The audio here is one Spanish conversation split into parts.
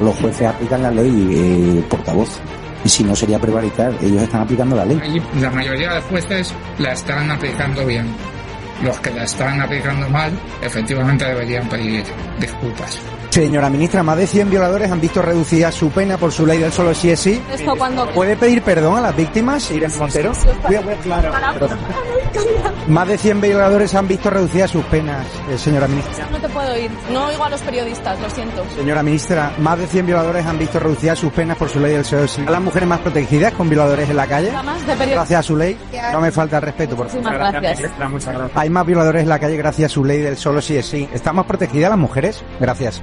Los jueces aplican la ley, eh, portavoz. Y si no sería prevaricar, ellos están aplicando la ley. La mayoría de jueces la están aplicando bien. Los que la están aplicando mal, efectivamente deberían pedir disculpas. Señora ministra, más de 100 violadores han visto reducida su pena por su ley del solo sí es sí. Esto cuando... ¿Puede pedir perdón a las víctimas, Irene Montero? Más de 100 violadores han visto reducidas sus penas, eh, señora ministra. No te puedo ir. No oigo a los periodistas, lo siento. Señora ministra, más de 100 violadores han visto reducidas sus penas por su ley del solo sí. ¿A las mujeres más protegidas con violadores en la calle? De. Gracias a su ley. No me falta el respeto, por favor. Muchísimas gracias. Hay más violadores en la calle gracias a su ley del solo sí es sí. ¿Están más protegidas las mujeres? Gracias.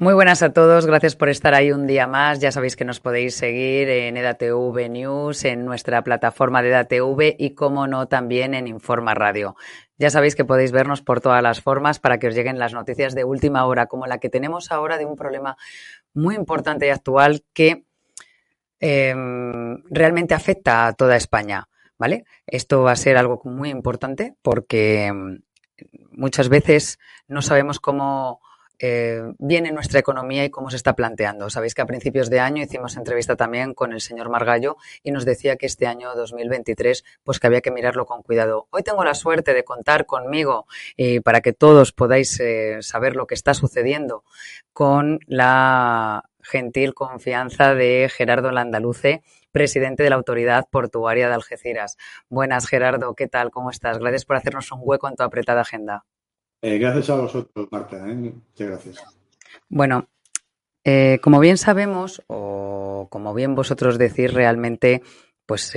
Muy buenas a todos, gracias por estar ahí un día más. Ya sabéis que nos podéis seguir en EDATV News, en nuestra plataforma de EDATV y, como no, también en Informa Radio. Ya sabéis que podéis vernos por todas las formas para que os lleguen las noticias de última hora, como la que tenemos ahora de un problema muy importante y actual que eh, realmente afecta a toda España. ¿Vale? Esto va a ser algo muy importante porque mm, muchas veces no sabemos cómo eh, viene nuestra economía y cómo se está planteando. Sabéis que a principios de año hicimos entrevista también con el señor Margallo y nos decía que este año 2023 pues que había que mirarlo con cuidado. Hoy tengo la suerte de contar conmigo eh, para que todos podáis eh, saber lo que está sucediendo con la gentil confianza de Gerardo Landaluce, presidente de la Autoridad Portuaria de Algeciras. Buenas, Gerardo, ¿qué tal? ¿Cómo estás? Gracias por hacernos un hueco en tu apretada agenda. Eh, gracias a vosotros, Marta. ¿eh? Muchas gracias. Bueno, eh, como bien sabemos, o como bien vosotros decís, realmente, pues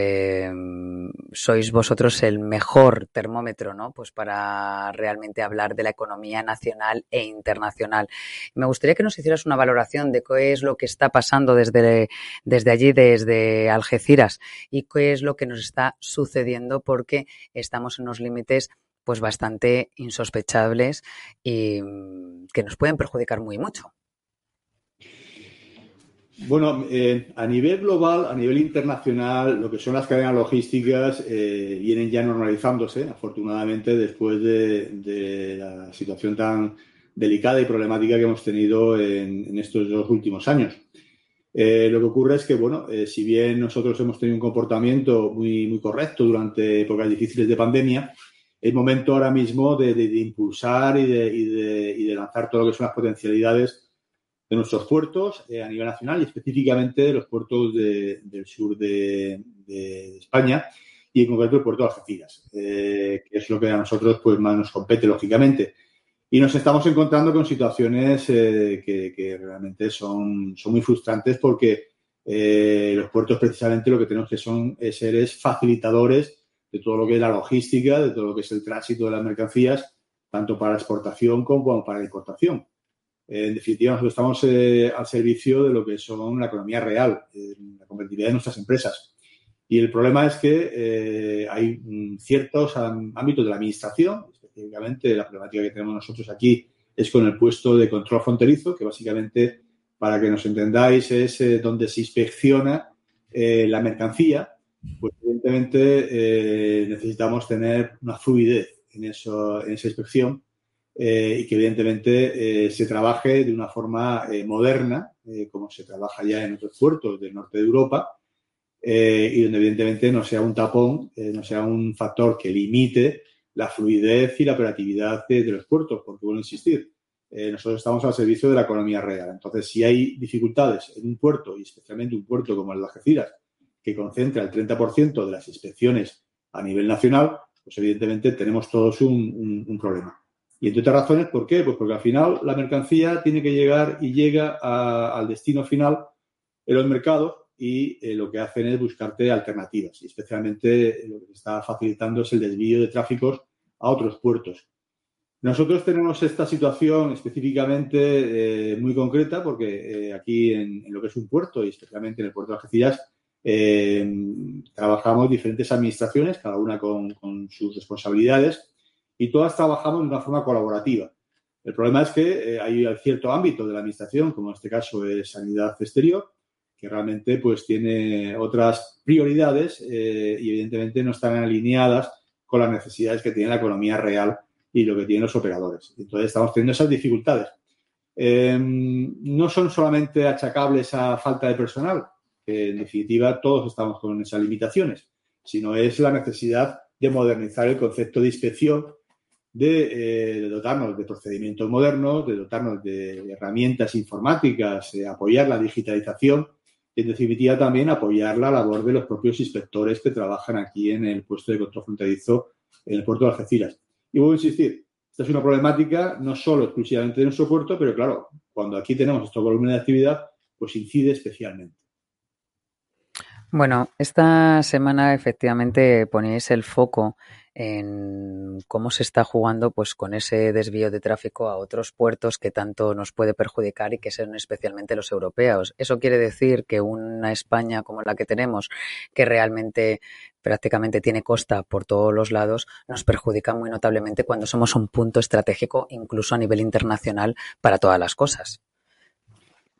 sois vosotros el mejor termómetro, ¿no? Pues para realmente hablar de la economía nacional e internacional. Me gustaría que nos hicieras una valoración de qué es lo que está pasando desde, desde allí, desde Algeciras, y qué es lo que nos está sucediendo, porque estamos en unos límites pues bastante insospechables y mm, que nos pueden perjudicar muy mucho. Bueno, eh, a nivel global, a nivel internacional, lo que son las cadenas logísticas eh, vienen ya normalizándose, afortunadamente, después de, la situación tan delicada y problemática que hemos tenido en, en estos dos últimos años. Eh, lo que ocurre es que, bueno, eh, si bien nosotros hemos tenido un comportamiento muy, muy correcto durante épocas difíciles de pandemia, es momento ahora mismo de, de, de impulsar y de, y, y de, lanzar todo lo que son las potencialidades de nuestros puertos eh, a nivel nacional y específicamente de los puertos del sur de, España y en concreto el puerto de Algeciras, eh, que es lo que a nosotros pues, más nos compete, lógicamente. Y nos estamos encontrando con situaciones eh, que, que, realmente son, son muy frustrantes porque Eh, los puertos precisamente lo que tenemos que son, ser es facilitadores de todo lo que es la logística, de todo lo que es el tránsito de las mercancías, tanto para exportación como para importación. en definitiva, nosotros estamos al servicio de lo que son la economía real, la competitividad de nuestras empresas. Y el problema es que hay mm, ciertos ámbitos de la administración, específicamente la problemática que tenemos nosotros aquí es con el puesto de control fronterizo, que básicamente, para que nos entendáis, es eh, donde se inspecciona eh, la mercancía. Pues evidentemente eh, necesitamos tener una fluidez en, eso, en esa inspección y que evidentemente se trabaje de una forma moderna, como se trabaja ya en otros puertos del norte de Europa, y donde evidentemente no sea un tapón, no sea un factor que limite la fluidez y la operatividad de, los puertos, porque vuelvo a insistir, eh, nosotros estamos al servicio de la economía real. Entonces, si hay dificultades en un puerto, y especialmente un puerto como el de Algeciras, que concentra el 30% de las inspecciones a nivel nacional, pues evidentemente tenemos todos un, problema. Y entre otras razones, ¿por qué? Pues porque al final la mercancía tiene que llegar y llega al destino final en los mercados y eh, lo que hacen es buscarte alternativas. Y especialmente lo que está facilitando es el desvío de tráficos a otros puertos. Nosotros tenemos esta situación específicamente eh, muy concreta porque eh, aquí en, lo que es un puerto y especialmente en el puerto de Algeciras trabajamos diferentes administraciones, cada una con, con, sus responsabilidades y todas trabajamos de una forma colaborativa. El problema es que hay cierto ámbito de la administración, como en este caso es sanidad exterior, que realmente pues tiene otras prioridades eh, y evidentemente no están alineadas con las necesidades que tiene la economía real y lo que tienen los operadores. Entonces estamos teniendo esas dificultades. Em, no son solamente achacables a falta de personal, en definitiva todos estamos con esas limitaciones, sino es la necesidad de modernizar el concepto de inspección, de, eh, dotarnos de procedimientos modernos, de dotarnos de herramientas informáticas, de apoyar la digitalización y en definitiva también apoyar la labor de los propios inspectores que trabajan aquí en el puesto de control fronterizo en el puerto de Algeciras. Y voy a insistir, esta es una problemática no solo exclusivamente de nuestro puerto, pero claro, cuando aquí tenemos este volumen de actividad, pues incide especialmente. Bueno, esta semana efectivamente ponéis el foco en cómo se está jugando pues con ese desvío de tráfico a otros puertos que tanto nos puede perjudicar y que son especialmente los europeos. Eso quiere decir que una España como la que tenemos, que realmente prácticamente tiene costa por todos los lados, nos perjudica muy notablemente cuando somos un punto estratégico incluso a nivel internacional para todas las cosas.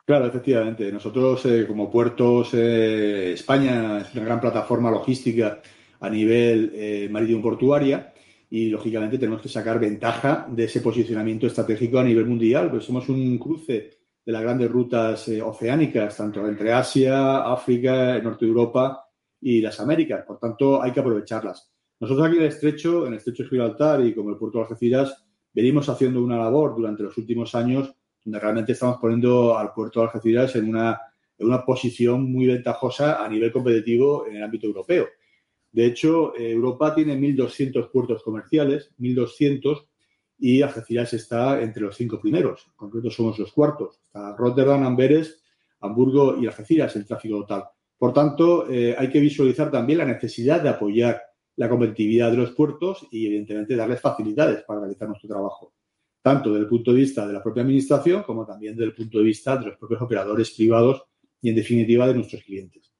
Claro, efectivamente. Nosotros, eh, como puertos, eh, España es una gran plataforma logística a nivel eh, marítimo portuaria y lógicamente tenemos que sacar ventaja de ese posicionamiento estratégico a nivel mundial, pues somos un cruce de las grandes rutas eh, oceánicas, tanto entre Asia, África, el norte de Europa y las Américas. Por tanto, hay que aprovecharlas. Nosotros aquí en el estrecho, en el estrecho de Gibraltar y como el puerto de Algeciras, venimos haciendo una labor durante los últimos años donde realmente estamos poniendo al puerto de Algeciras en una, en una posición muy ventajosa a nivel competitivo en el ámbito europeo. De hecho, Europa tiene 1.200 puertos comerciales, 1.200, y Algeciras está entre los cinco primeros. En concreto, somos los cuartos. Está Rotterdam, Amberes, Hamburgo y Algeciras el tráfico total. Por tanto, eh, hay que visualizar también la necesidad de apoyar la competitividad de los puertos y, evidentemente, darles facilidades para realizar nuestro trabajo, tanto desde el punto de vista de la propia Administración como también desde el punto de vista de los propios operadores privados y, en definitiva, de nuestros clientes.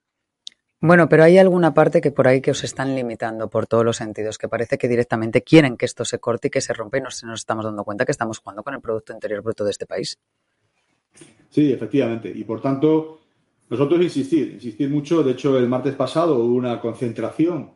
Bueno, pero hay alguna parte que por ahí que os están limitando por todos los sentidos, que parece que directamente quieren que esto se corte y que se rompa y no nos estamos dando cuenta que estamos jugando con el Producto Interior Bruto de este país. Sí, efectivamente. Y por tanto, nosotros insistir, insistir mucho. De hecho, el martes pasado hubo una concentración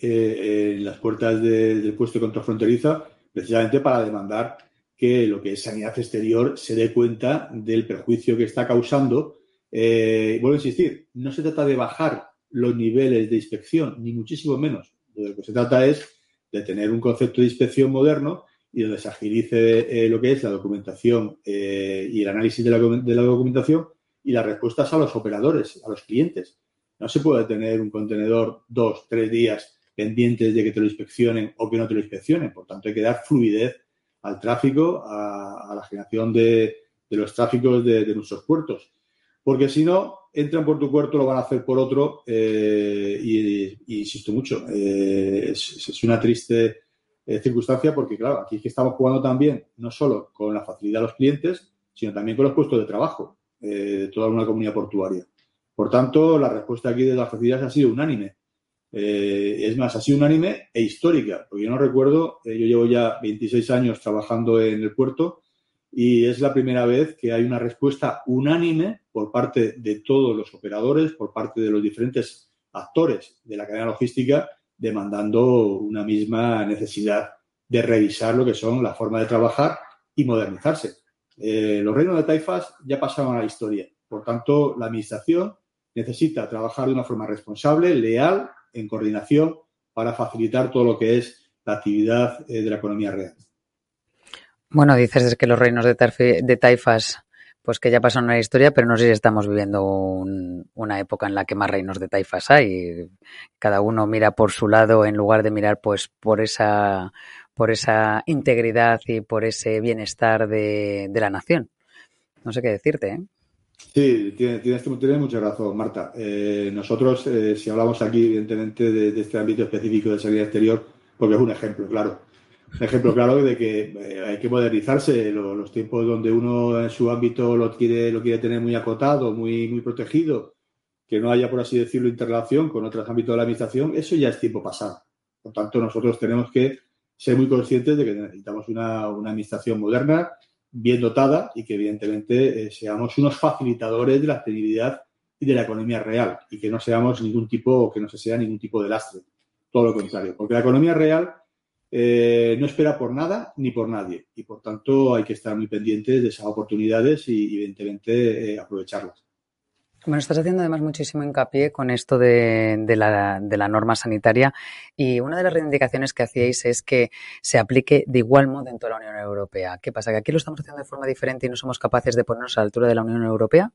eh, en las puertas del puesto de control fronteriza, precisamente para demandar que lo que es sanidad exterior se dé cuenta del perjuicio que está causando. Eh, vuelvo a insistir, no se trata de bajar los niveles de inspección, ni muchísimo menos. De lo que se trata es de tener un concepto de inspección moderno y donde se agilice eh, lo que es la documentación eh, y el análisis de la, documentación y las respuestas a los operadores, a los clientes. No se puede tener un contenedor dos, tres días pendientes de que te lo inspeccionen o que no te lo inspeccionen. Por tanto, hay que dar fluidez al tráfico, a, la generación de, los tráficos de, nuestros puertos. porque si no, entran por tu puerto, lo van a hacer por otro, eh, y, insisto mucho, eh, es, una triste eh, circunstancia porque, claro, aquí es que estamos jugando también, no solo con la facilidad de los clientes, sino también con los puestos de trabajo de toda una comunidad portuaria. Por tanto, la respuesta aquí de las facilidades ha sido unánime. Es más, ha sido unánime e histórica, porque yo no recuerdo, yo llevo ya 26 años trabajando en el puerto y es la primera vez que hay una respuesta unánime por parte de todos los operadores, por parte de los diferentes actores de la cadena logística, demandando una misma necesidad de revisar lo que son la forma de trabajar y modernizarse. Eh, los reinos de taifas ya pasaron a la historia. Por tanto, la Administración necesita trabajar de una forma responsable, leal, en coordinación, para facilitar todo lo que es la actividad eh, de la economía real. Bueno, dices que los reinos de, taifas, pues que ya pasaron a la historia, pero no sé si estamos viviendo una época en la que más reinos de taifas hay. Cada uno mira por su lado en lugar de mirar pues por esa, por esa integridad y por ese bienestar de, la nación. No sé qué decirte, ¿eh? Sí, tienes, mucha razón, Marta. Eh, nosotros, eh, si hablamos aquí, evidentemente, de, este ámbito específico de seguridad exterior, porque es un ejemplo, claro ejemplo claro de que eh, hay que modernizarse. Los, tiempos donde uno en su ámbito lo quiere, lo quiere tener muy acotado, muy, muy protegido, que no haya, por así decirlo, interrelación con otros ámbitos de la administración, eso ya es tiempo pasado. Por tanto, nosotros tenemos que ser muy conscientes de que necesitamos una, administración moderna, bien dotada y que evidentemente eh, seamos unos facilitadores de la actividad y de la economía real y que no seamos ningún tipo, que no se sea ningún tipo de lastre. Todo lo contrario, porque la economía real eh, no espera por nada ni por nadie y por tanto hay que estar muy pendientes de esas oportunidades y evidentemente eh, aprovecharlas. Bueno, estás haciendo además muchísimo hincapié con esto de, la, de, norma sanitaria y una de las reivindicaciones que hacíais es que se aplique de igual modo en toda la Unión Europea. ¿Qué pasa? ¿Que aquí lo estamos haciendo de forma diferente y no somos capaces de ponernos a la altura de la Unión Europea?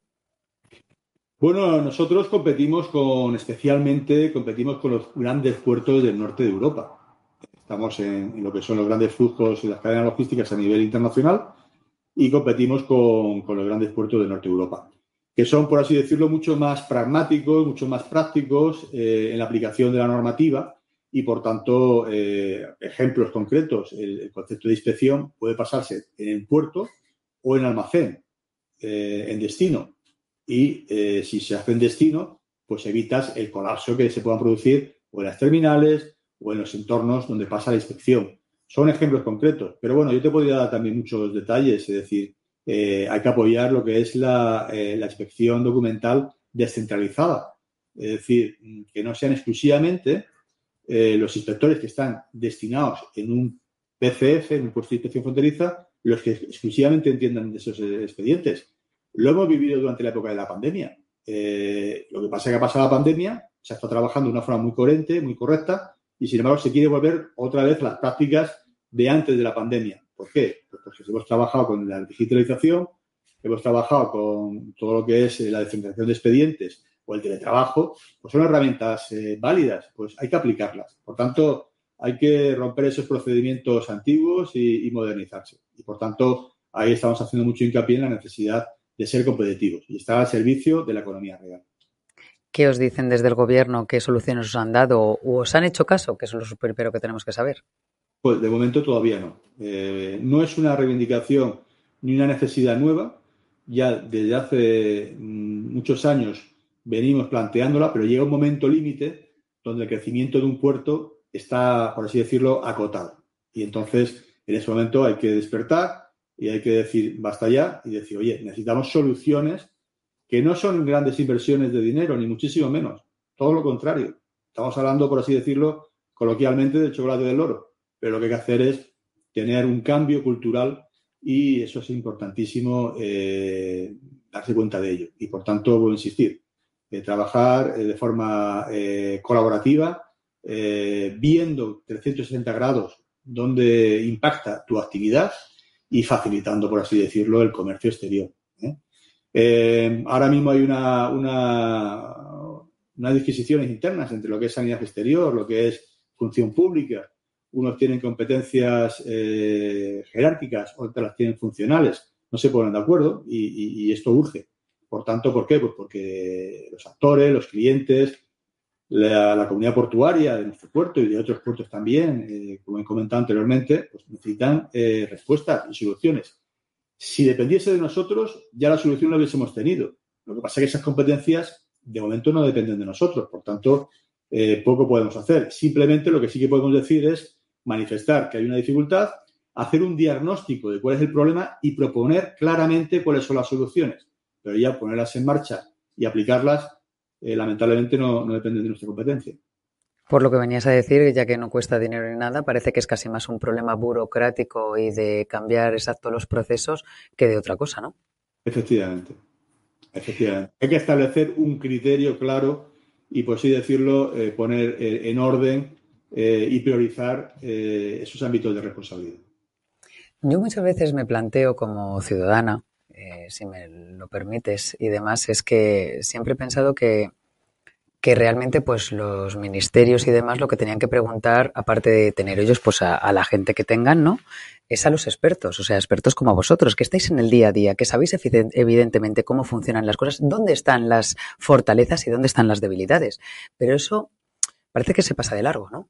Bueno, nosotros competimos con, especialmente, competimos con los grandes puertos del norte de Europa Estamos en, lo que son los grandes flujos y las cadenas logísticas a nivel internacional y competimos con, los grandes puertos de Norte Europa, que son, por así decirlo, mucho más pragmáticos, mucho más prácticos eh, en la aplicación de la normativa y, por tanto, eh, ejemplos concretos, el, concepto de inspección puede pasarse en puerto o en almacén, eh, en destino. Y si se hace en destino, pues evitas el colapso que se puedan producir o en las terminales o en los entornos donde pasa la inspección. Son ejemplos concretos, pero bueno, yo te podría dar también muchos detalles, es decir, eh, hay que apoyar lo que es la, eh, la, inspección documental descentralizada, es decir, que no sean exclusivamente eh, los inspectores que están destinados en un PCF, en un puesto de inspección fronteriza, los que exclusivamente entiendan esos expedientes. Lo hemos vivido durante la época de la pandemia. lo que pasa es que ha pasado la pandemia, se estado trabajando de una forma muy coherente, muy correcta, y sin embargo se quiere volver otra vez las prácticas de antes de la pandemia. ¿Por qué? Pues porque hemos trabajado con la digitalización, hemos trabajado con todo lo que es eh, la descentralización de expedientes o el teletrabajo, pues son herramientas eh, válidas, pues hay que aplicarlas. Por tanto, hay que romper esos procedimientos antiguos y, modernizarse. Y por tanto, ahí estamos haciendo mucho hincapié en la necesidad de ser competitivos y estar al servicio de la economía real. ¿Qué os dicen desde el gobierno? ¿Qué soluciones os han dado? ¿O os han hecho caso? Que es lo primero que tenemos que saber. Pues de momento todavía no. Eh, no es una reivindicación ni una necesidad nueva. Ya desde hace mm, muchos años venimos planteándola, pero llega un momento límite donde el crecimiento de un puerto está, por así decirlo, acotado. Y entonces, en ese momento hay que despertar y hay que decir, basta ya, y decir, oye, necesitamos soluciones que no son grandes inversiones de dinero, ni muchísimo menos. Todo lo contrario. Estamos hablando, por así decirlo, coloquialmente del chocolate del oro. Pero lo que hay que hacer es tener un cambio cultural y eso es importantísimo eh, darse cuenta de ello. Y por tanto, voy a insistir, eh, trabajar eh, de forma colaborativa, viendo 360 grados dónde impacta tu actividad y facilitando, por así decirlo, el comercio exterior. Ahora mismo hay una, una, unas disquisiciones internas entre lo que es sanidad exterior, lo que es función pública. Unos tienen competencias eh, jerárquicas, otras las tienen funcionales. No se ponen de acuerdo y, esto urge. Por tanto, ¿por qué? Pues porque los actores, los clientes, la, comunidad portuaria de nuestro puerto y de otros puertos también, eh, como he comentado anteriormente, pues necesitan eh, respuestas y soluciones. Si dependiese de nosotros, ya la solución la hubiésemos tenido. Lo que pasa es que esas competencias de momento no dependen de nosotros, por tanto, eh, poco podemos hacer. Simplemente lo que sí que podemos decir es manifestar que hay una dificultad, hacer un diagnóstico de cuál es el problema y proponer claramente cuáles son las soluciones. Pero ya ponerlas en marcha y aplicarlas eh, lamentablemente no, no depende de nuestra competencia. Por lo que venías a decir, ya que no cuesta dinero ni nada, parece que es casi más un problema burocrático y de cambiar exacto los procesos que de otra cosa, ¿no? Efectivamente. Efectivamente. Hay que establecer un criterio claro y, por así decirlo, eh, poner eh, en orden y priorizar esos ámbitos de responsabilidad. Yo muchas veces me planteo como ciudadana eh, si me lo permites, y demás, es que siempre he pensado que, que realmente pues los ministerios y demás lo que tenían que preguntar, aparte de tener ellos pues a, la gente que tengan, ¿no? Es a los expertos, o sea, expertos como vosotros, que estáis en el día a día, que sabéis evidentemente cómo funcionan las cosas, dónde están las fortalezas y dónde están las debilidades. Pero eso parece que se pasa de largo, ¿no?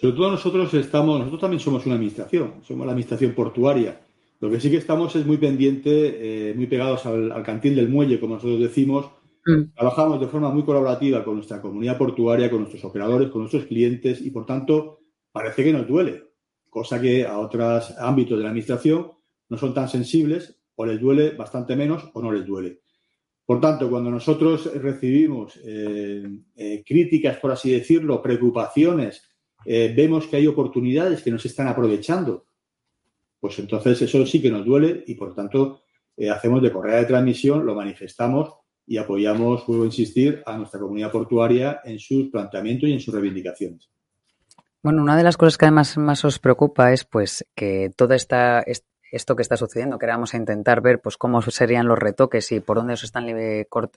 Sobre todo nosotros estamos, nosotros también somos una administración, somos la administración portuaria lo que sí que estamos es muy pendiente, eh, muy pegados al, cantil del muelle, como nosotros decimos. Mm. Trabajamos de forma muy colaborativa con nuestra comunidad portuaria, con nuestros operadores, con nuestros clientes y, por tanto, parece que nos duele, cosa que a otros ámbitos de la administración no son tan sensibles o les duele bastante menos o no les duele. Por tanto, cuando nosotros recibimos eh, eh, críticas, por así decirlo, preocupaciones, vemos que hay oportunidades que nos están aprovechando pues entonces eso sí que nos duele y por tanto eh, hacemos de correa de transmisión, lo manifestamos y apoyamos, vuelvo a insistir, a nuestra comunidad portuaria en sus planteamientos y en sus reivindicaciones. Bueno, una de las cosas que además más os preocupa es pues que toda esta, esto que está sucediendo, que vamos a intentar ver pues cómo serían los retoques y por dónde se están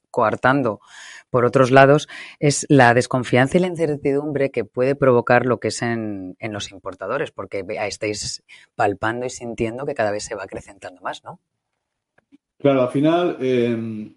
coartando por otros lados, es la desconfianza y la incertidumbre que puede provocar lo que es en, los importadores, porque estáis palpando y sintiendo que cada vez se va acrecentando más, ¿no? Claro, al final em,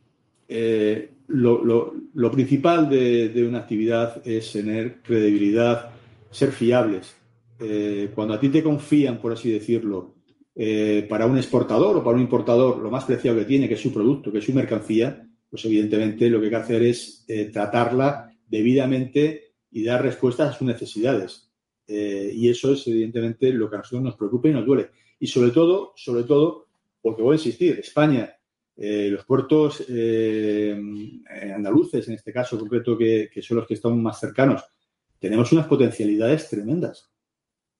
eh, lo, principal de, una actividad es tener credibilidad, ser fiables. Eh, cuando a ti te confían, por así decirlo, eh, para un exportador o para un importador lo más preciado que tiene, que es su producto, que es su mercancía, pues evidentemente lo que hay que hacer es eh, tratarla debidamente y dar respuestas a sus necesidades. Eh, y eso es evidentemente lo que a nosotros nos preocupa y nos duele. Y sobre todo, sobre todo, porque voy a insistir, España, los puertos andaluces, en este caso concreto, que, que son los que están más cercanos, tenemos unas potencialidades tremendas.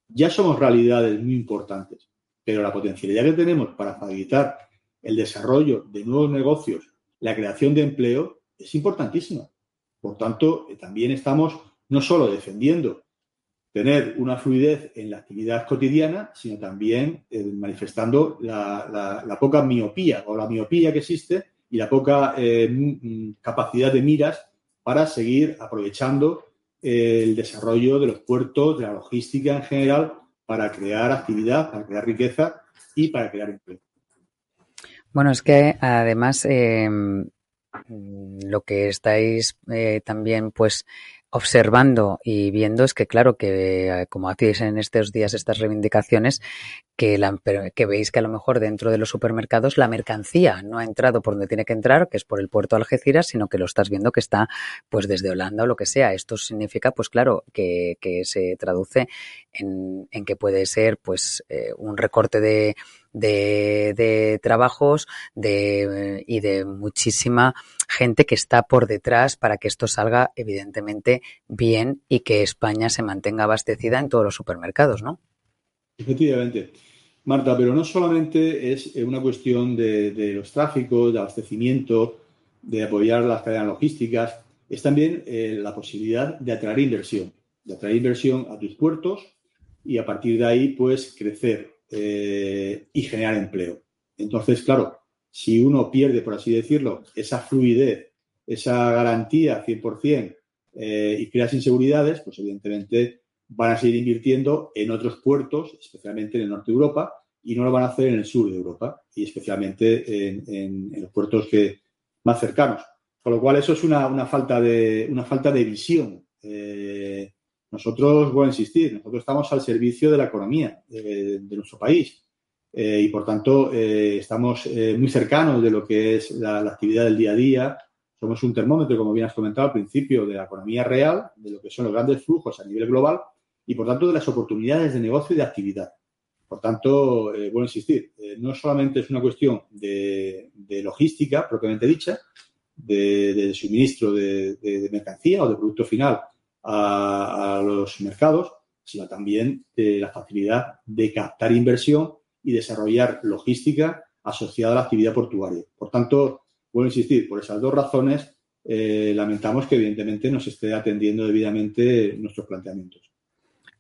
Ya somos realidades muy importantes pero la potencialidad que tenemos para facilitar el desarrollo de nuevos negocios, la creación de empleo, es importantísima. Por tanto, eh, también estamos no solo defendiendo tener una fluidez en la actividad cotidiana, sino también eh, manifestando la, poca miopía o la miopía que existe y la poca eh, capacidad de miras para seguir aprovechando el desarrollo de los puertos, de la logística en general, para crear actividad, para crear riqueza y para crear empleo. Bueno, es que además eh, lo que estáis eh, también pues observando y viendo es que claro que eh, como hacéis en estos días estas reivindicaciones que, la, que veis que a lo mejor dentro de los supermercados la mercancía no ha entrado por donde tiene que entrar, que es por el puerto de Algeciras, sino que lo estás viendo que está pues desde Holanda o lo que sea. Esto significa pues claro que, que se traduce en, que puede ser pues eh, un recorte de, de, trabajos de, y de muchísima gente que está por detrás para que esto salga evidentemente bien y que España se mantenga abastecida en todos los supermercados, ¿no? Efectivamente. Marta, pero no solamente es una cuestión de, los tráficos, de abastecimiento, de apoyar las cadenas logísticas, es también eh, la posibilidad de atraer inversión, de atraer inversión a tus puertos y a partir de ahí, pues, crecer eh, y generar empleo. Entonces, claro, si uno pierde, por así decirlo, esa fluidez, esa garantía 100% eh, y creas inseguridades, pues evidentemente van a seguir invirtiendo en otros puertos, especialmente en el norte de Europa, y no lo van a hacer en el sur de Europa y especialmente en, los puertos que, más cercanos. Con lo cual, eso es una, falta, de, una falta de visión. Eh, nosotros, voy a insistir, nosotros estamos al servicio de la economía de, nuestro país eh, y, por tanto, eh, estamos muy cercanos de lo que es la, actividad del día a día. Somos un termómetro, como bien has comentado al principio, de la economía real, de lo que son los grandes flujos a nivel global y, por tanto, de las oportunidades de negocio y de actividad. Por tanto, eh, a insistir, eh, no solamente es una cuestión de, logística propiamente dicha, de, suministro de, mercancía o de producto final a, los mercados, sino también de la facilidad de captar inversión y desarrollar logística asociada a la actividad portuaria. Por tanto, vuelvo a insistir, por esas dos razones, eh, lamentamos que evidentemente no se esté atendiendo debidamente nuestros planteamientos.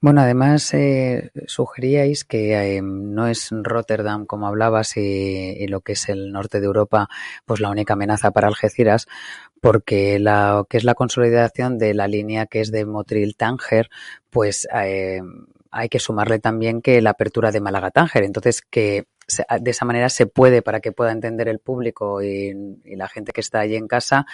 Bueno, además eh, sugeríais que eh, no es Rotterdam, como hablabas, y, lo que es el norte de Europa, pues la única amenaza para Algeciras, porque la que es la consolidación de la línea que es de Motril-Tánger, pues eh, hay que sumarle también que la apertura de Málaga-Tánger. Entonces, que de esa manera se puede, para que pueda entender el público y, y la gente que está allí en casa,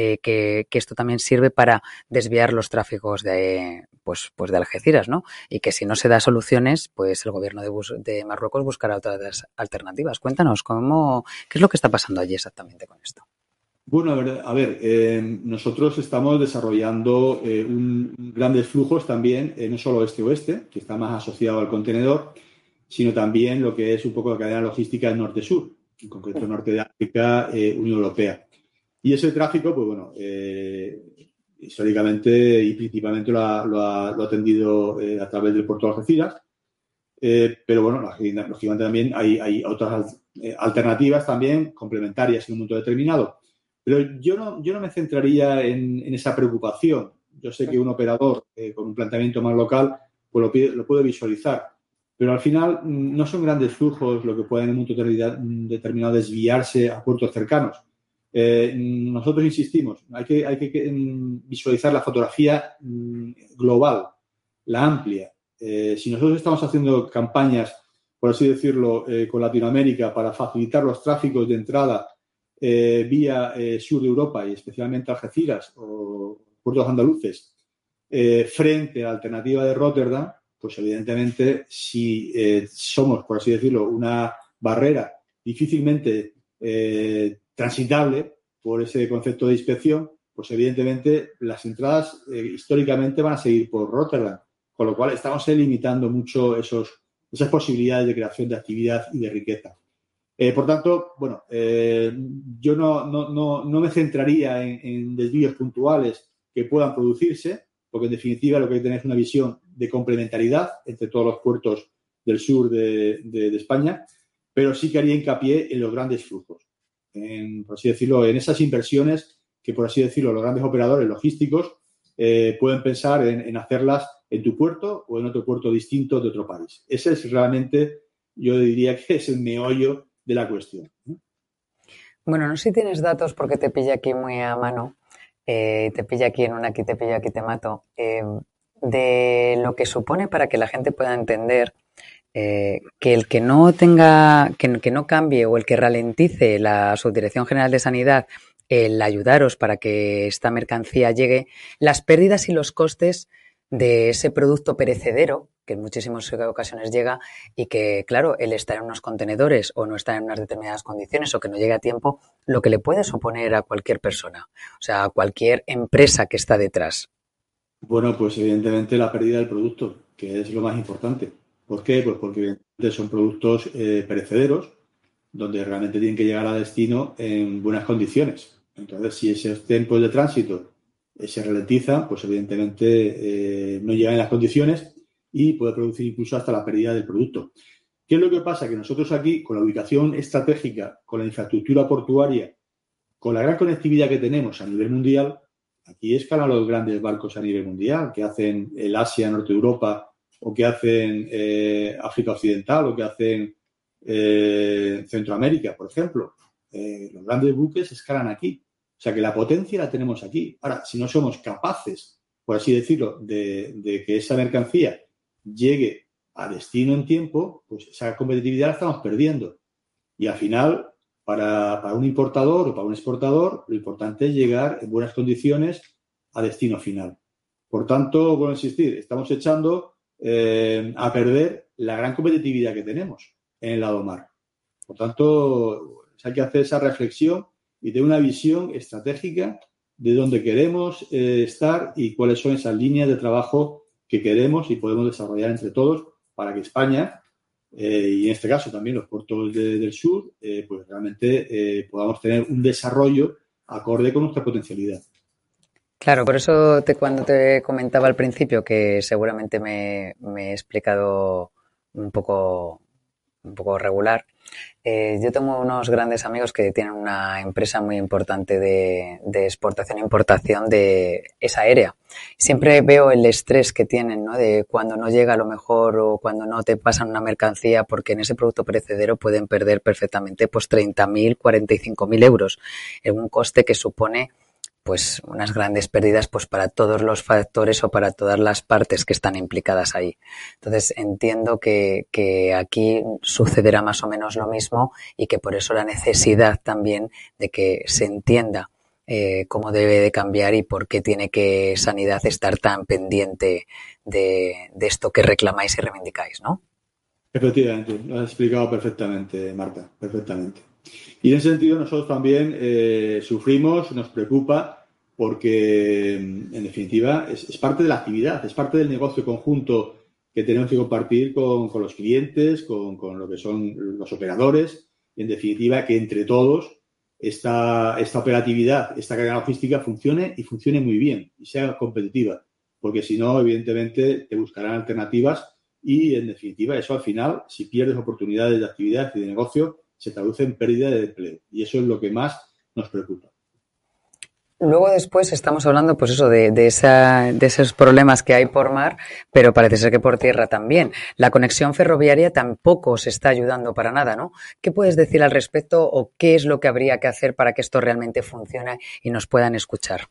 eh, que, esto también sirve para desviar los tráficos de, pues, pues de Algeciras, ¿no? Y que si no se da soluciones, pues el gobierno de, Marruecos buscará otras alternativas. Cuéntanos, ¿cómo, ¿qué es lo que está pasando allí exactamente con esto? Bueno, a ver, eh, nosotros estamos desarrollando eh, un, grandes flujos también, no solo este-oeste, que está más asociado al contenedor, sino también lo que es un poco la cadena logística norte-sur, en concreto norte de África, Unión Europea. Y ese tráfico, pues bueno, eh, históricamente y principalmente lo ha, atendido eh, a través del puerto de Algeciras. Eh, pero bueno, lógicamente también hay, otras alternativas también complementarias en un momento determinado. Pero yo no, yo no me centraría en, esa preocupación. Yo sé que un operador con un planteamiento más local pues lo, lo, puede visualizar. Pero al final mm, no son grandes flujos lo que pueden en un momento determinado desviarse a puertos cercanos. Eh, nosotros insistimos, hay que, hay que mm, visualizar la fotografía mm, global, la amplia. Eh, si nosotros estamos haciendo campañas, por así decirlo, eh, con Latinoamérica para facilitar los tráficos de entrada vía sur de Europa y especialmente Algeciras o puertos andaluces, frente a la alternativa de Rotterdam, pues evidentemente si somos, por así decirlo, una barrera difícilmente transitable por ese concepto de inspección, pues evidentemente las entradas eh, históricamente van a seguir por Rotterdam, con lo cual estamos limitando mucho esos, esas posibilidades de creación de actividad y de riqueza. Eh, por tanto, bueno, eh, yo no, no, no, me centraría en, desvíos puntuales que puedan producirse, porque en definitiva lo que hay que tener es una visión de complementariedad entre todos los puertos del sur de España, pero sí que haría hincapié en los grandes flujos en, por así decirlo, en esas inversiones que, por así decirlo, los grandes operadores logísticos eh, pueden pensar en, hacerlas en tu puerto o en otro puerto distinto de otro país. Ese es realmente, yo diría que es el meollo de la cuestión. Bueno, no sé si tienes datos porque te pilla aquí muy a mano, eh, te pilla aquí en una, aquí te pilla aquí te mato, eh, de lo que supone para que la gente pueda entender eh, que el que no tenga, que, no cambie o el que ralentice la Subdirección General de Sanidad el ayudaros para que esta mercancía llegue, las pérdidas y los costes de ese producto perecedero, que en muchísimas ocasiones llega, y que, claro, el estar en unos contenedores o no estar en unas determinadas condiciones o que no llegue a tiempo, lo que le puede suponer a cualquier persona, o sea, a cualquier empresa que está detrás. Bueno, pues evidentemente la pérdida del producto, que es lo más importante. ¿Por qué? Pues porque son productos eh, perecederos, donde realmente tienen que llegar a destino en buenas condiciones. Entonces, si esos tiempos de tránsito eh, se ralentizan, pues evidentemente eh, no llegan en las condiciones y puede producir incluso hasta la pérdida del producto. ¿Qué es lo que pasa? Que nosotros aquí, con la ubicación estratégica, con la infraestructura portuaria, con la gran conectividad que tenemos a nivel mundial, aquí escalan los grandes barcos a nivel mundial, que hacen el Asia, Norte de Europa, o que hacen eh, África Occidental o que hacen eh, Centroamérica, por ejemplo. Eh, los grandes buques escalan aquí. O sea que la potencia la tenemos aquí. Ahora, si no somos capaces, por así decirlo, de, que esa mercancía llegue a destino en tiempo, pues esa competitividad la estamos perdiendo. Y al final, para, un importador o para un exportador, lo importante es llegar en buenas condiciones a destino final. Por tanto, vuelvo a insistir, estamos echando eh, a perder la gran competitividad que tenemos en el lado mar. Por tanto, hay que hacer esa reflexión y de una visión estratégica de dónde queremos eh, estar y cuáles son esas líneas de trabajo que queremos y podemos desarrollar entre todos para que España, eh, y en este caso también los puertos del sur, pues realmente podamos tener un desarrollo acorde con nuestra potencialidad. Claro, por eso cuando te comentaba al principio que seguramente me, me he explicado un poco, un poco regular, eh, yo tengo unos grandes amigos que tienen una empresa muy importante de, exportación e importación de esa aérea. Siempre veo el estrés que tienen, ¿no? De cuando no llega lo mejor o cuando no te pasan una mercancía, porque en ese producto perecedero pueden perder perfectamente pues 30.000, 45.000 euros en un coste que supone pues unas grandes pérdidas pues para todos los factores o para todas las partes que están implicadas ahí. Entonces entiendo que, aquí sucederá más o menos lo mismo y que por eso la necesidad también de que se entienda eh, cómo debe de cambiar y por qué tiene que Sanidad estar tan pendiente de, esto que reclamáis y reivindicáis, ¿no? Efectivamente, lo has explicado perfectamente, Marta, perfectamente. Y en ese sentido nosotros también eh, sufrimos, nos preocupa porque, en definitiva, es, parte de la actividad, es parte del negocio conjunto que tenemos que compartir con, los clientes, con, lo que son los operadores, y, en definitiva, que entre todos esta, esta operatividad, esta cadena logística funcione y funcione muy bien y sea competitiva, porque si no, evidentemente, te buscarán alternativas y, en definitiva, eso al final, si pierdes oportunidades de actividad y de negocio, se traduce en pérdida de empleo. Y eso es lo que más nos preocupa. Luego después estamos hablando, pues eso, de, de, esa, de esos problemas que hay por mar, pero parece ser que por tierra también. La conexión ferroviaria tampoco se está ayudando para nada, ¿no? ¿Qué puedes decir al respecto o qué es lo que habría que hacer para que esto realmente funcione y nos puedan escuchar?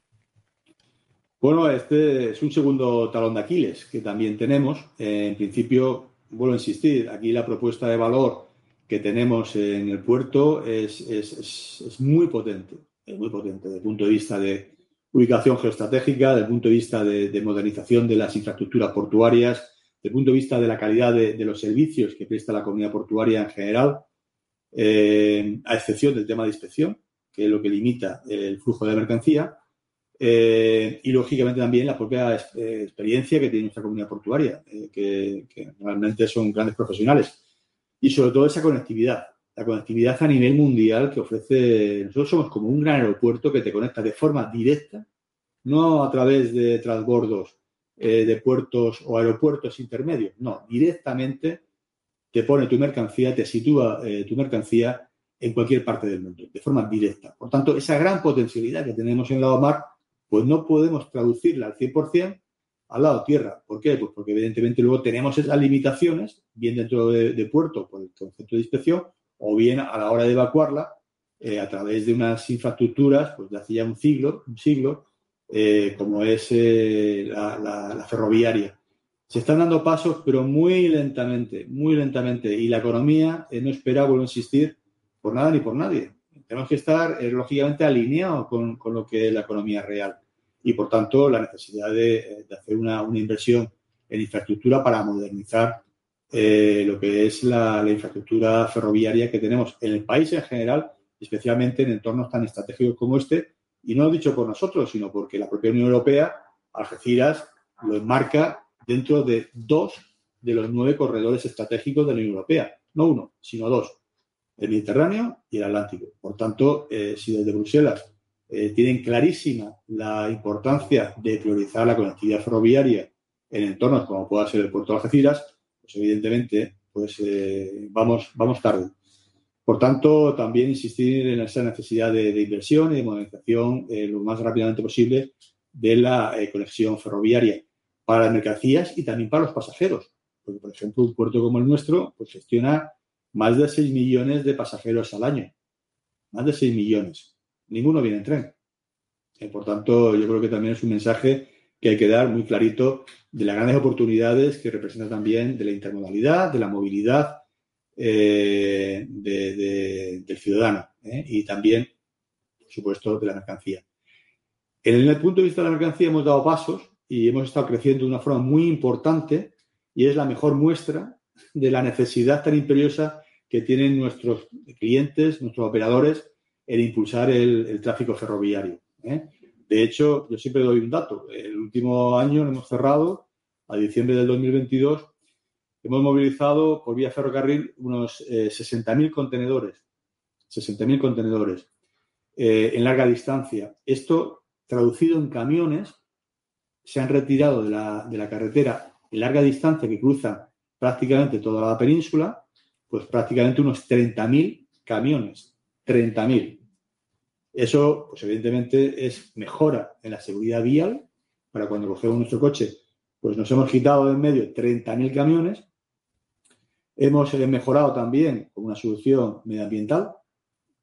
Bueno, este es un segundo talón de Aquiles que también tenemos. en principio, vuelvo a insistir, aquí la propuesta de valor que tenemos en el puerto es, es, es muy potente es muy potente desde el punto de vista de ubicación geoestratégica, desde el punto de vista de, modernización de las infraestructuras portuarias, desde el punto de vista de la calidad de, los servicios que presta la comunidad portuaria en general, eh, a excepción del tema de inspección, que es lo que limita el flujo de mercancía, eh, y lógicamente también la propia eh, experiencia que tiene nuestra comunidad portuaria, que, que realmente son grandes profesionales, y sobre todo esa conectividad la conectividad a nivel mundial que ofrece. Nosotros somos como un gran aeropuerto que te conecta de forma directa, no a través de transbordos eh, de puertos o aeropuertos intermedios, no, directamente te pone tu mercancía, te sitúa eh, tu mercancía en cualquier parte del mundo, de forma directa. Por tanto, esa gran potencialidad que tenemos en el lado mar, pues no podemos traducirla al 100% al lado tierra. ¿Por qué? Pues porque evidentemente luego tenemos esas limitaciones, bien dentro de, puerto por el concepto de inspección, o bien a la hora de evacuarla eh, a través de unas infraestructuras pues de hace ya un siglo, un siglo eh, como es eh, la, ferroviaria. Se están dando pasos, pero muy lentamente, muy lentamente. Y la economía no espera, vuelvo a insistir, por nada ni por nadie. Tenemos que estar, lógicamente, alineados con, lo que es la economía real. Y, por tanto, la necesidad de, hacer una, una inversión en infraestructura para modernizar eh, lo que es la, infraestructura ferroviaria que tenemos en el país en general, especialmente en entornos tan estratégicos como este, y no lo dicho por nosotros, sino porque la propia Unión Europea, Algeciras, lo enmarca dentro de dos de los nueve corredores estratégicos de la Unión Europea, no uno, sino dos, el Mediterráneo y el Atlántico. Por tanto, eh, si desde Bruselas eh, tienen clarísima la importancia de priorizar la conectividad ferroviaria en entornos como pueda ser el puerto de Algeciras, pues evidentemente pues eh, vamos, vamos tarde. Por tanto, también insistir en esa necesidad de, inversión y de modernización eh, lo más rápidamente posible de la conexión ferroviaria para las mercancías y también para los pasajeros. Porque, por ejemplo, un puerto como el nuestro pues, gestiona más de 6 millones de pasajeros al año. Más de 6 millones. Ninguno viene en tren. por tanto, yo creo que también es un mensaje que hay que dar muy clarito de las grandes oportunidades que representa también de la intermodalidad, de la movilidad eh, del ciudadano ¿eh? y también, por supuesto, de la mercancía. En el punto de vista de la mercancía hemos dado pasos y hemos estado creciendo de una forma muy importante y es la mejor muestra de la necesidad tan imperiosa que tienen nuestros clientes, nuestros operadores, en impulsar el, tráfico ferroviario. ¿eh? De hecho, yo siempre doy un dato. El último año hemos cerrado, a diciembre del 2022, hemos movilizado por vía ferrocarril unos 60.000 eh, contenedores. 60.000 contenedores eh, en larga distancia. Esto, traducido en camiones, se han retirado de la, de la carretera en larga distancia que cruza prácticamente toda la península, pues prácticamente unos 30.000 camiones. 30.000. Eso, pues evidentemente, es mejora en la seguridad vial para cuando cogemos nuestro coche, pues nos hemos quitado de en medio 30.000 camiones. Hemos eh, mejorado también con una solución medioambiental,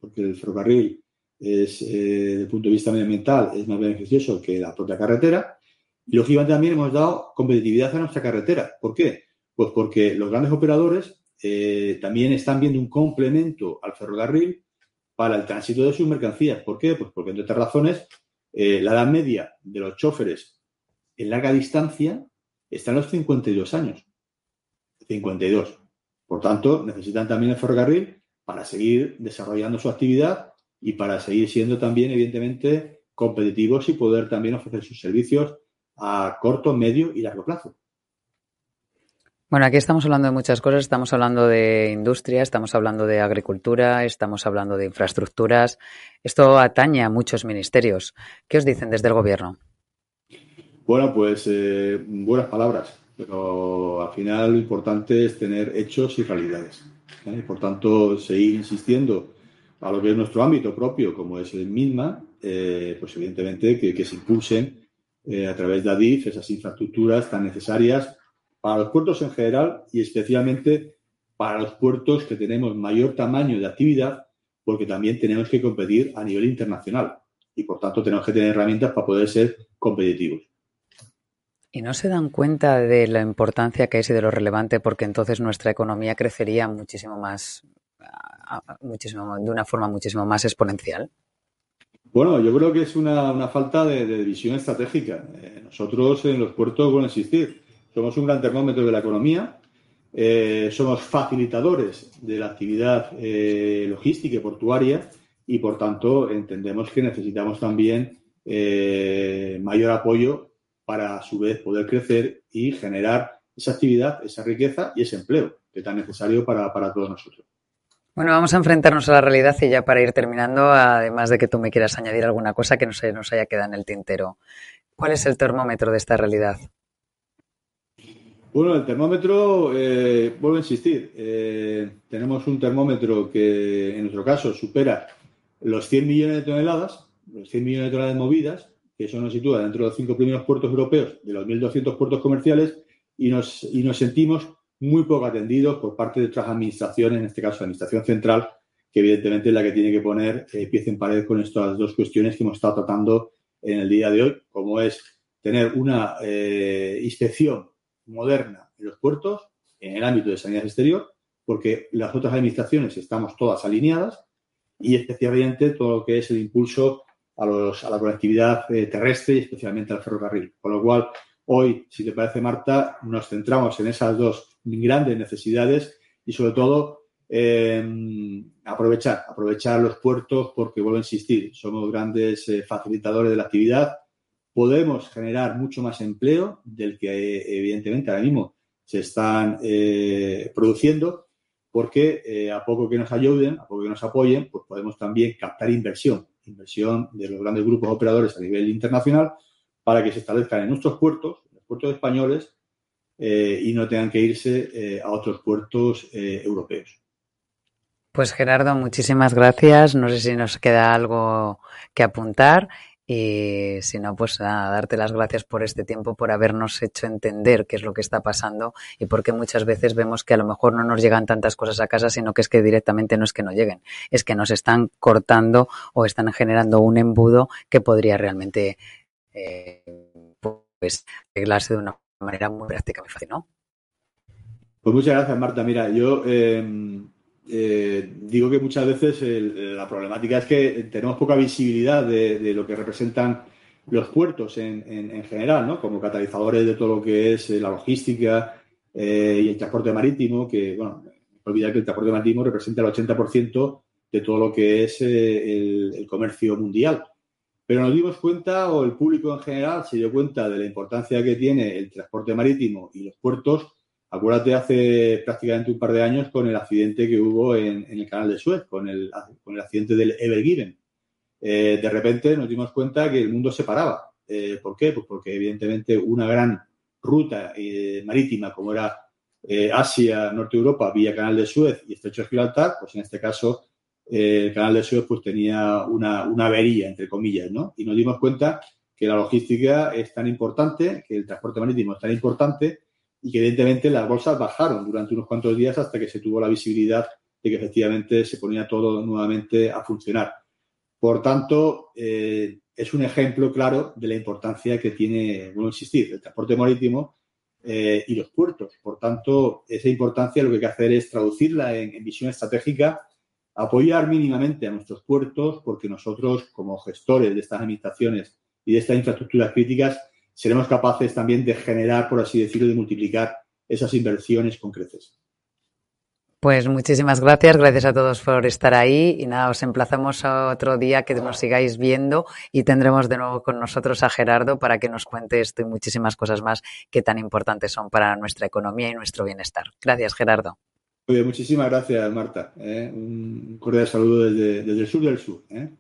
porque el ferrocarril es, eh, desde el punto de vista medioambiental, es más beneficioso que la propia carretera. Y lógicamente también hemos dado competitividad a nuestra carretera. ¿Por qué? Pues porque los grandes operadores eh, también están viendo un complemento al ferrocarril para el tránsito de sus mercancías. ¿Por qué? Pues porque, entre otras razones, eh, la edad media de los choferes en larga distancia está en los 52 años. 52. Por tanto, necesitan también el ferrocarril para seguir desarrollando su actividad y para seguir siendo también, evidentemente, competitivos y poder también ofrecer sus servicios a corto, medio y largo plazo. Bueno, aquí estamos hablando de muchas cosas. Estamos hablando de industria, estamos hablando de agricultura, estamos hablando de infraestructuras. Esto atañe a muchos ministerios. ¿Qué os dicen desde el gobierno? Bueno, pues eh, buenas palabras, pero al final lo importante es tener hechos y realidades. ¿eh? Por tanto, seguir insistiendo a lo que es nuestro ámbito propio, como es el MINMA, eh, pues evidentemente que, que se impulsen a través de ADIF esas infraestructuras tan necesarias para los puertos en general y especialmente para los puertos que tenemos mayor tamaño de actividad, porque también tenemos que competir a nivel internacional y por tanto tenemos que tener herramientas para poder ser competitivos. ¿Y no se dan cuenta de la importancia que es y de lo relevante? Porque entonces nuestra economía crecería muchísimo más, muchísimo, de una forma muchísimo más exponencial. Bueno, yo creo que es una, falta de, visión estratégica. Eh, nosotros en los puertos, bueno, existir, somos un gran termómetro de la economía, eh, somos facilitadores de la actividad eh, logística y portuaria y, por tanto, entendemos que necesitamos también eh, mayor apoyo para, a su vez, poder crecer y generar esa actividad, esa riqueza y ese empleo que es tan necesario para, para todos nosotros. Bueno, vamos a enfrentarnos a la realidad y ya para ir terminando, además de que tú me quieras añadir alguna cosa que no se nos haya quedado en el tintero. ¿Cuál es el termómetro de esta realidad? Bueno, el termómetro, eh, vuelvo a insistir, eh, tenemos un termómetro que en nuestro caso supera los 100 millones de toneladas, los 100 millones de toneladas movidas, que eso nos sitúa dentro de los cinco primeros puertos europeos de los 1.200 puertos comerciales y nos, y nos sentimos muy poco atendidos por parte de otras administraciones, en este caso la Administración Central, que evidentemente es la que tiene que poner eh, pieza en pared con estas dos cuestiones que hemos estado tratando en el día de hoy, como es tener una inspección moderna en los puertos, en el ámbito de sanidad exterior, porque las otras administraciones estamos todas alineadas y especialmente todo lo que es el impulso a, los, a la conectividad eh, terrestre y especialmente al ferrocarril. Con lo cual, hoy, si te parece, Marta, nos centramos en esas dos grandes necesidades y sobre todo aprovechar, aprovechar los puertos porque, vuelvo a insistir, somos grandes eh, facilitadores de la actividad podemos generar mucho más empleo del que evidentemente ahora mismo se están eh, produciendo, porque eh, a poco que nos ayuden, a poco que nos apoyen, pues podemos también captar inversión, inversión de los grandes grupos operadores a nivel internacional para que se establezcan en nuestros puertos, en los puertos españoles, eh, y no tengan que irse a otros puertos europeos. Pues Gerardo, muchísimas gracias. No sé si nos queda algo que apuntar y si no, pues a darte las gracias por este tiempo, por habernos hecho entender qué es lo que está pasando y porque muchas veces vemos que a lo mejor no nos llegan tantas cosas a casa, sino que es que directamente no es que no lleguen, es que nos están cortando o están generando un embudo que podría realmente eh, pues arreglarse de una manera muy práctica, muy fácil, ¿no? Pues muchas gracias, Marta. Mira, yo em, eh, digo que muchas veces la problemática es que tenemos poca visibilidad de, lo que representan los puertos en, general, ¿no? Como catalizadores de todo lo que es eh, la logística eh, y el transporte marítimo, que, bueno, no olvidar que el transporte marítimo representa el 80% de todo lo que es el comercio mundial. Pero nos dimos cuenta, o el público en general se dio cuenta de la importancia que tiene el transporte marítimo y los puertos Acuérdate hace prácticamente un par de años con el accidente que hubo en, el canal de Suez, con el, con el accidente del Ever Given. Eh, de repente nos dimos cuenta que el mundo se paraba. Eh, ¿Por qué? Pues porque evidentemente una gran ruta eh, marítima como era Asia, Norte Europa, vía Canal de Suez y Estrecho de Gibraltar, pues en este caso el Canal de Suez pues tenía una, una avería, entre comillas, ¿no? Y nos dimos cuenta que la logística es tan importante, que el transporte marítimo es tan importante y que evidentemente las bolsas bajaron durante unos cuantos días hasta que se tuvo la visibilidad de que efectivamente se ponía todo nuevamente a funcionar. Por tanto, eh, es un ejemplo claro de la importancia que tiene, bueno, insistir, el transporte marítimo eh, y los puertos. Por tanto, esa importancia lo que hay que hacer es traducirla en visión estratégica, apoyar mínimamente a nuestros puertos, porque nosotros, como gestores de estas administraciones y de estas infraestructuras críticas, seremos capaces también de generar, por así decirlo, de multiplicar esas inversiones con creces. Pues muchísimas gracias, gracias a todos por estar ahí y nada, os emplazamos a otro día que nos sigáis viendo y tendremos de nuevo con nosotros a Gerardo para que nos cuente esto y muchísimas cosas más que tan importantes son para nuestra economía y nuestro bienestar. Gracias, Gerardo. muchísimas gracias, Marta. ¿eh? Un cordial saludo desde, el sur del sur. ¿eh?